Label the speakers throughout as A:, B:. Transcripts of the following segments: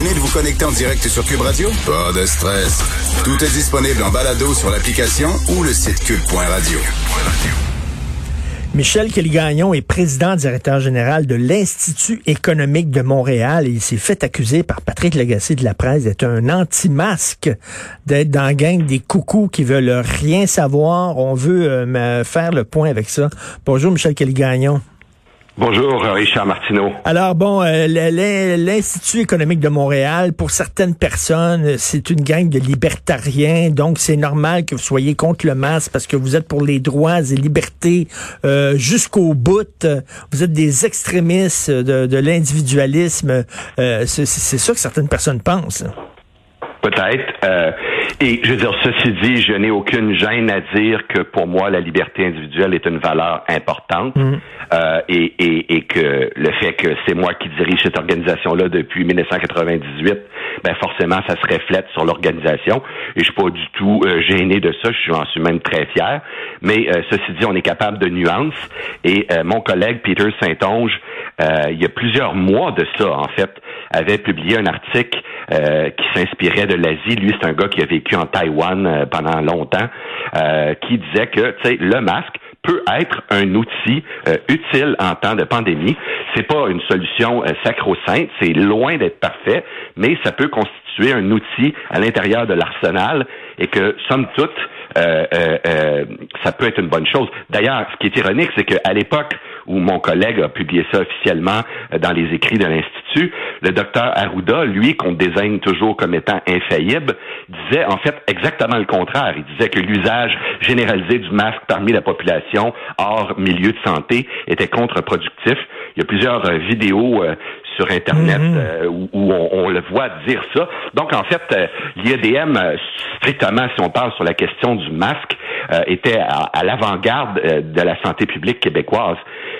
A: Venez de vous connecter en direct sur Cube Radio? Pas de stress. Tout est disponible en balado sur l'application ou le site cube.radio.
B: Michel Kelly-Gagnon est président directeur général de l'Institut économique de Montréal et il s'est fait accuser par Patrick Lagacé de la presse d'être un anti-masque, d'être dans la gang des coucous qui veulent rien savoir. On veut euh, faire le point avec ça. Bonjour Michel Kelly-Gagnon.
C: Bonjour, Richard Martineau.
B: Alors bon, euh, l'Institut économique de Montréal, pour certaines personnes, c'est une gang de libertariens, donc c'est normal que vous soyez contre le masque parce que vous êtes pour les droits et libertés euh, jusqu'au bout. Vous êtes des extrémistes de, de l'individualisme. Euh, c'est ça que certaines personnes pensent.
C: Peut-être. Et je veux dire, ceci dit, je n'ai aucune gêne à dire que pour moi, la liberté individuelle est une valeur importante mm. euh, et, et, et, que le fait que c'est moi qui dirige cette organisation-là depuis 1998, ben forcément, ça se reflète sur l'organisation. Et je suis pas du tout euh, gêné de ça. Je suis, même très fier. Mais euh, ceci dit, on est capable de nuances. Et euh, mon collègue Peter Saint-Onge, il y a plusieurs mois de ça, en fait, avait publié un article qui s'inspirait de l'Asie. Lui, c'est un gars qui a vécu en Taïwan pendant longtemps, qui disait que, le masque peut être un outil utile en temps de pandémie. C'est pas une solution sacro-sainte, c'est loin d'être parfait, mais ça peut constituer un outil à l'intérieur de l'arsenal et que, somme toute, euh, euh, euh, ça peut être une bonne chose. D'ailleurs, ce qui est ironique, c'est qu'à l'époque où mon collègue a publié ça officiellement dans les écrits de l'Institut, le docteur Arruda, lui, qu'on désigne toujours comme étant infaillible, disait en fait exactement le contraire. Il disait que l'usage généralisé du masque parmi la population hors milieu de santé était contre-productif. Il y a plusieurs vidéos sur Internet mhm. euh, où, on, le voit dire ça. Donc, en fait, euh, l'IEDM, euh, strictement, si on parle sur la question du masque, était à, l'avant-garde de la santé publique québécoise.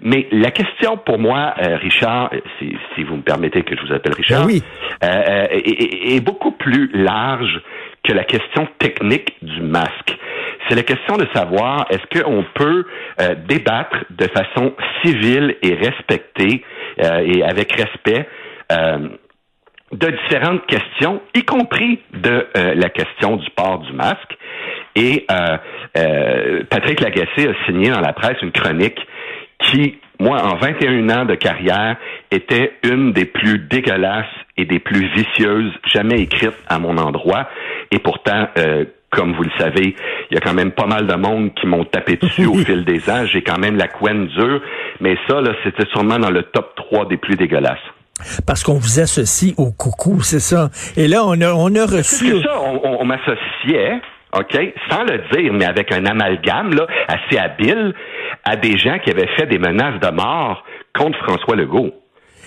C: Mais la question pour moi, Richard, si, si, vous me permettez que je vous appelle Richard,
B: ben
C: est beaucoup plus large que la question technique du masque. C'est la question de savoir est-ce qu'on peut débattre de façon civile et respectée euh, et avec respect euh, de différentes questions, y compris de euh, la question du port du masque. Et Patrick Lagacé a signé dans la presse une chronique qui, moi, en 21 ans de carrière, était une des plus dégueulasses et des plus vicieuses jamais écrites à mon endroit. Et pourtant, comme vous le savez, il y a quand même pas mal de monde qui m'ont tapé dessus au fil des ans. J'ai quand même la couenne dure. Mais ça, là, c'était sûrement dans le top 3 des plus dégueulasses.
B: Parce qu'on vous associe au coucou, c'est ça. Et là, on a, on a reçu...
C: C'est ça, on, on m'associait, OK, sans le dire, mais avec un amalgame là, assez habile, à des gens qui avaient fait des menaces de mort contre François Legault.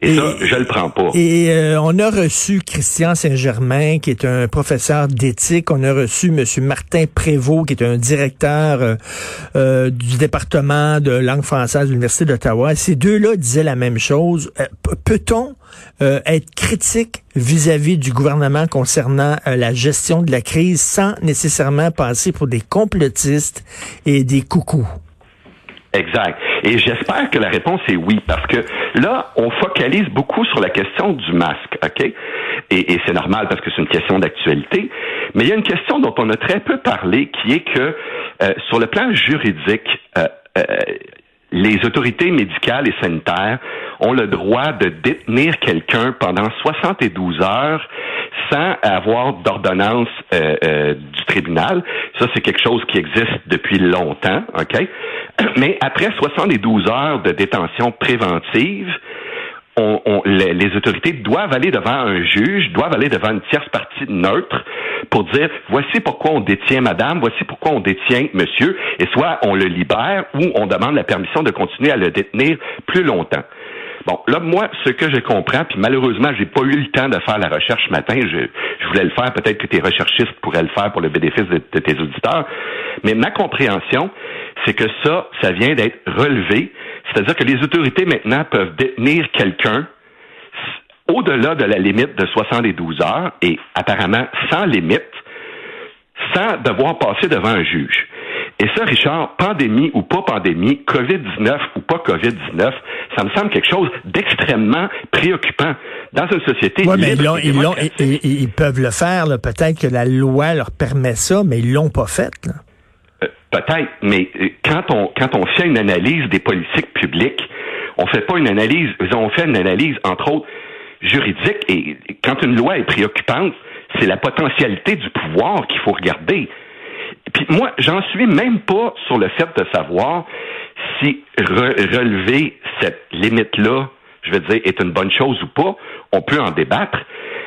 C: Et, ça, je le prends pas.
B: Et euh, on a reçu Christian Saint-Germain, qui est un professeur d'éthique. On a reçu M. Martin Prévost, qui est un directeur euh, euh, du département de langue française de l'Université d'Ottawa. Ces deux-là disaient la même chose. Peut-on être critique vis-à-vis du gouvernement concernant la gestion de la crise sans nécessairement passer pour des complotistes et des coucous?
C: Exact. Et j'espère que la réponse est oui, parce que là, on focalise beaucoup sur la question du masque, OK? Et, c'est normal parce que c'est une question d'actualité. Mais il y a une question dont on a très peu parlé, qui est que euh, sur le plan juridique, euh, euh, les autorités médicales et sanitaires ont le droit de détenir quelqu'un pendant 72 heures sans avoir d'ordonnance euh, euh, du tribunal. Ça, c'est quelque chose qui existe depuis longtemps, OK? Mais après 72 heures de détention préventive, on, les, autorités doivent aller devant un juge, doivent aller devant une tierce partie neutre pour dire voici pourquoi on détient madame, voici pourquoi on détient monsieur, et soit on le libère ou on demande la permission de continuer à le détenir plus longtemps. Bon, là, moi, ce que je comprends, puis malheureusement, j'ai pas eu le temps de faire la recherche ce matin. Je, je voulais le faire, peut-être que tes recherchistes pourraient le faire pour le bénéfice de, tes auditeurs. Mais ma compréhension, c'est que ça, ça vient d'être relevé. C'est-à-dire que les autorités maintenant peuvent détenir quelqu'un au-delà de la limite de 72 heures et apparemment sans limite, sans devoir passer devant un juge. Et ça, Richard, pandémie ou pas pandémie, COVID-19 ou pas COVID-19, ça me semble quelque chose d'extrêmement préoccupant dans une société.
B: Oui, mais ils, ils, peuvent le faire. Peut-être que la loi leur permet ça, mais ils l'ont pas fait.
C: Euh, peut-être, mais euh, quand on quand on fait une analyse des politiques publiques, on fait pas une analyse, on fait une analyse entre autres juridique. Et quand une loi est préoccupante, c'est la potentialité du pouvoir qu'il faut regarder. Puis moi, j'en suis même pas sur le fait de savoir si relever cette limite-là, je veux dire, est une bonne chose ou pas. On peut en débattre.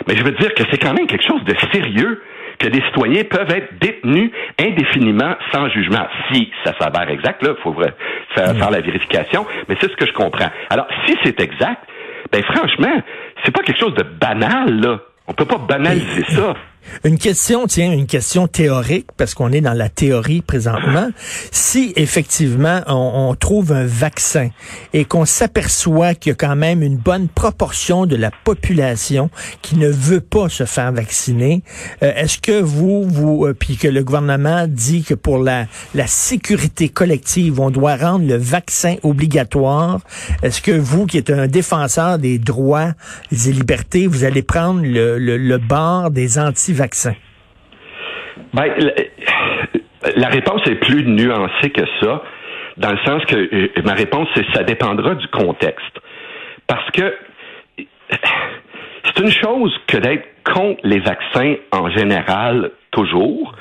C: Mais je veux dire que c'est quand même quelque chose de sérieux que des citoyens peuvent être détenus indéfiniment sans jugement. Si ça s'avère exact, là, il faut faire, faire la vérification, mais c'est ce que je comprends. Alors, si c'est exact, ben franchement, c'est pas quelque chose de banal, là. On peut pas banaliser ça.
B: Une question, tiens, une question théorique, parce qu'on est dans la théorie présentement. Si effectivement on, trouve un vaccin et qu'on s'aperçoit qu'il y a quand même une bonne proportion de la population qui ne veut pas se faire vacciner, euh, est-ce que vous, vous, euh, puis que le gouvernement dit que pour la, la sécurité collective, on doit rendre le vaccin obligatoire, est-ce que vous, qui êtes un défenseur des droits et libertés, vous allez prendre le, le, le bord des anti vaccin
C: Ben, la réponse est plus nuancée que ça, dans le sens que euh, ma réponse, c'est ça dépendra du contexte. Parce que c'est une chose que d'être contre les vaccins en général, toujours,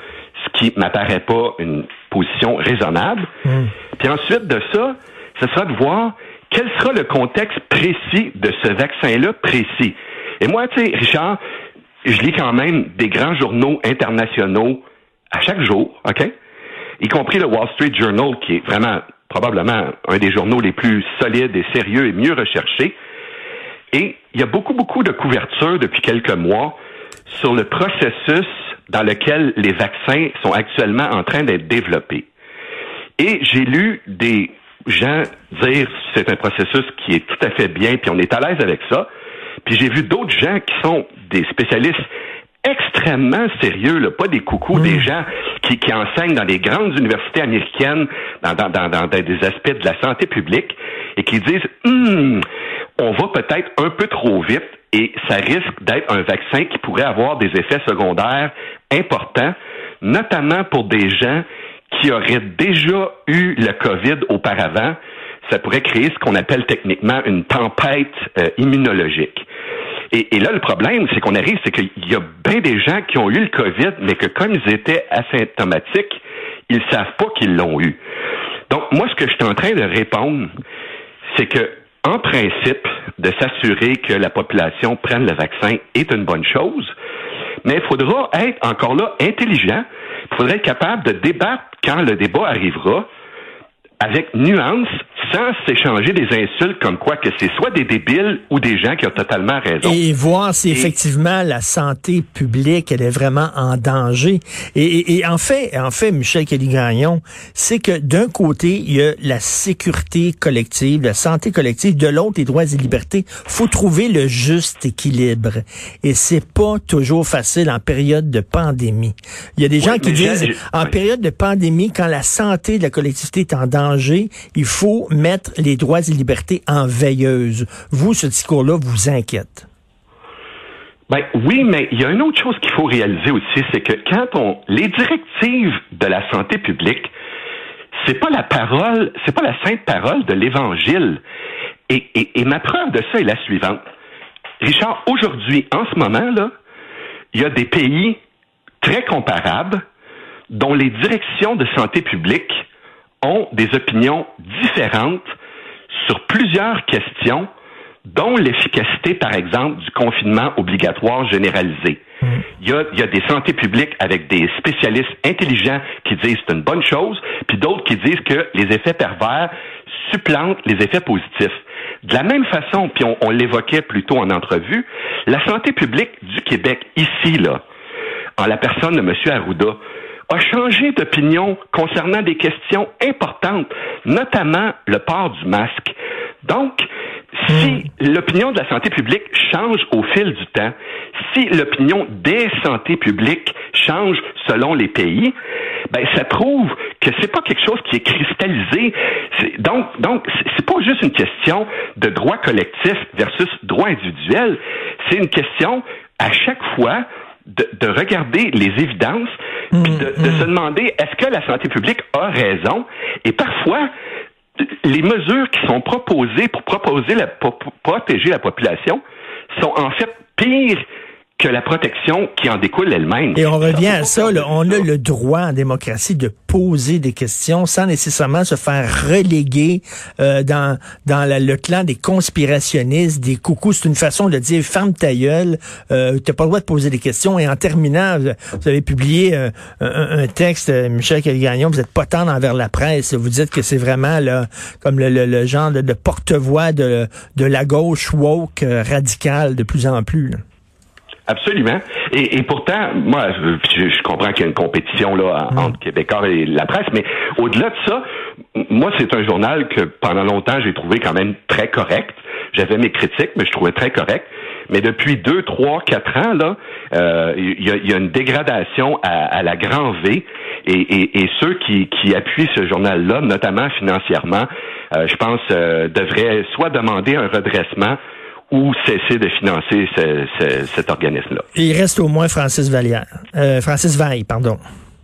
C: ce qui m'apparaît pas une position raisonnable. Hmm. Puis ensuite de ça, ce sera de voir quel sera le contexte précis de ce vaccin-là précis. Et moi, tu sais, Richard, je lis quand même des grands journaux internationaux à chaque jour, OK? Y compris le Wall Street Journal, qui est vraiment probablement un des journaux les plus solides et sérieux et mieux recherchés. Et il y a beaucoup, beaucoup de couverture depuis quelques mois sur le processus dans lequel les vaccins sont actuellement en train d'être développés. Et j'ai lu des gens dire c'est un processus qui est tout à fait bien, puis on est à l'aise avec ça. Puis j'ai vu d'autres gens qui sont des spécialistes extrêmement sérieux, là, pas des coucous, des mm. gens qui, qui enseignent dans des grandes universités américaines, dans, dans, dans, dans des aspects de la santé publique, et qui disent hum, on va peut-être un peu trop vite et ça risque d'être un vaccin qui pourrait avoir des effets secondaires importants, notamment pour des gens qui auraient déjà eu le COVID auparavant, ça pourrait créer ce qu'on appelle techniquement une tempête euh, immunologique. Et, là, le problème, c'est qu'on arrive, c'est qu'il y a bien des gens qui ont eu le COVID, mais que comme ils étaient asymptomatiques, ils savent pas qu'ils l'ont eu. Donc, moi, ce que je suis en train de répondre, c'est que, en principe, de s'assurer que la population prenne le vaccin est une bonne chose, mais il faudra être encore là intelligent. Il faudra être capable de débattre quand le débat arrivera avec nuance, sans s'échanger des insultes comme quoi que c'est soit des débiles ou des gens qui ont totalement raison.
B: Et voir si effectivement la santé publique elle est vraiment en danger. Et, en fait, en fait, Michel Kelly-Gagnon, c'est que d'un côté il y a la sécurité collective, la santé collective, de l'autre les droits et libertés. Faut trouver le juste équilibre. Et c'est pas toujours facile en période de pandémie. Il y a des gens qui disent en période de pandémie, quand la santé de la collectivité est en danger il faut mettre les droits et libertés en veilleuse. Vous, ce discours-là vous inquiète?
C: Ben oui, mais il y a une autre chose qu'il faut réaliser aussi, c'est que quand on les directives de la santé publique, c'est pas la parole, c'est pas la sainte parole de l'Évangile. Et, et, ma preuve de ça est la suivante. Richard, aujourd'hui, en ce moment là, il y a des pays très comparables dont les directions de santé publique ont des opinions différentes sur plusieurs questions, dont l'efficacité, par exemple, du confinement obligatoire généralisé. Hmm. Il, y a, il y a des santé publiques avec des spécialistes intelligents qui disent c'est une bonne chose, puis d'autres qui disent que les effets pervers supplantent les effets positifs. De la même façon, puis on, on l'évoquait plutôt en entrevue, la santé publique du Québec, ici, là, en la personne de M. Arruda, a changé d'opinion concernant des questions importantes, notamment le port du masque. Donc, Si l'opinion de la santé publique change au fil du temps, si l'opinion des santé publiques change selon les pays, ben ça prouve que c'est pas quelque chose qui est cristallisé. donc, donc c'est pas juste une question de droit collectif versus droit individuel. C'est une question à chaque fois de, de regarder les évidences, puis de, de mm, mm. se demander est-ce que la santé publique a raison? Et parfois, les mesures qui sont proposées pour proposer la, pour protéger la population sont en fait pires que la protection qui en découle elle-même.
B: Et on revient à ça, on a le droit en démocratie de poser des questions sans nécessairement se faire reléguer euh, dans dans le clan des conspirationnistes, des coucous. C'est une façon de dire ferme ta gueule, euh, t'as pas le droit de poser des questions. Et en terminant, vous avez publié euh, un, texte, euh, Michel Calgagnon, vous êtes pas tendre envers la presse. Vous dites que c'est vraiment là comme le, le, genre de, porte-voix de, de la gauche woke radicale de plus en plus. Là.
C: Absolument. Et, pourtant, moi, je, comprends qu'il y a une compétition là mm. entre Québécois et la presse, mais au-delà de ça, moi, c'est un journal que pendant longtemps j'ai trouvé quand même très correct. J'avais mes critiques, mais je trouvais très correct. Mais depuis deux, trois, quatre ans, là, euh, il y, a, une dégradation à, la grand V. Et, ceux qui, appuient ce journal-là, notamment financièrement, euh, je pense, euh, devraient soit demander un redressement ou cesser de financer cet organisme-là.
B: Il reste au moins Francis Vallière. Euh, Francis Vaille, pardon.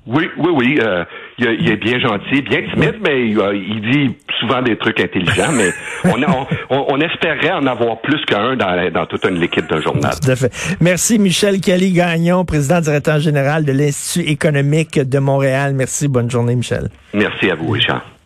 C: Oui, oui, oui. Euh, il, est bien gentil, bien timide, mais il, dit souvent des trucs intelligents. mais on, espérerait en avoir plus qu'un dans, dans toute une équipe d'un journal.
B: Tout à fait. Merci, Michel Kelly-Gagnon, président directeur général de l'Institut économique de Montréal. Merci. Bonne journée, Michel.
C: Merci à vous, Richard.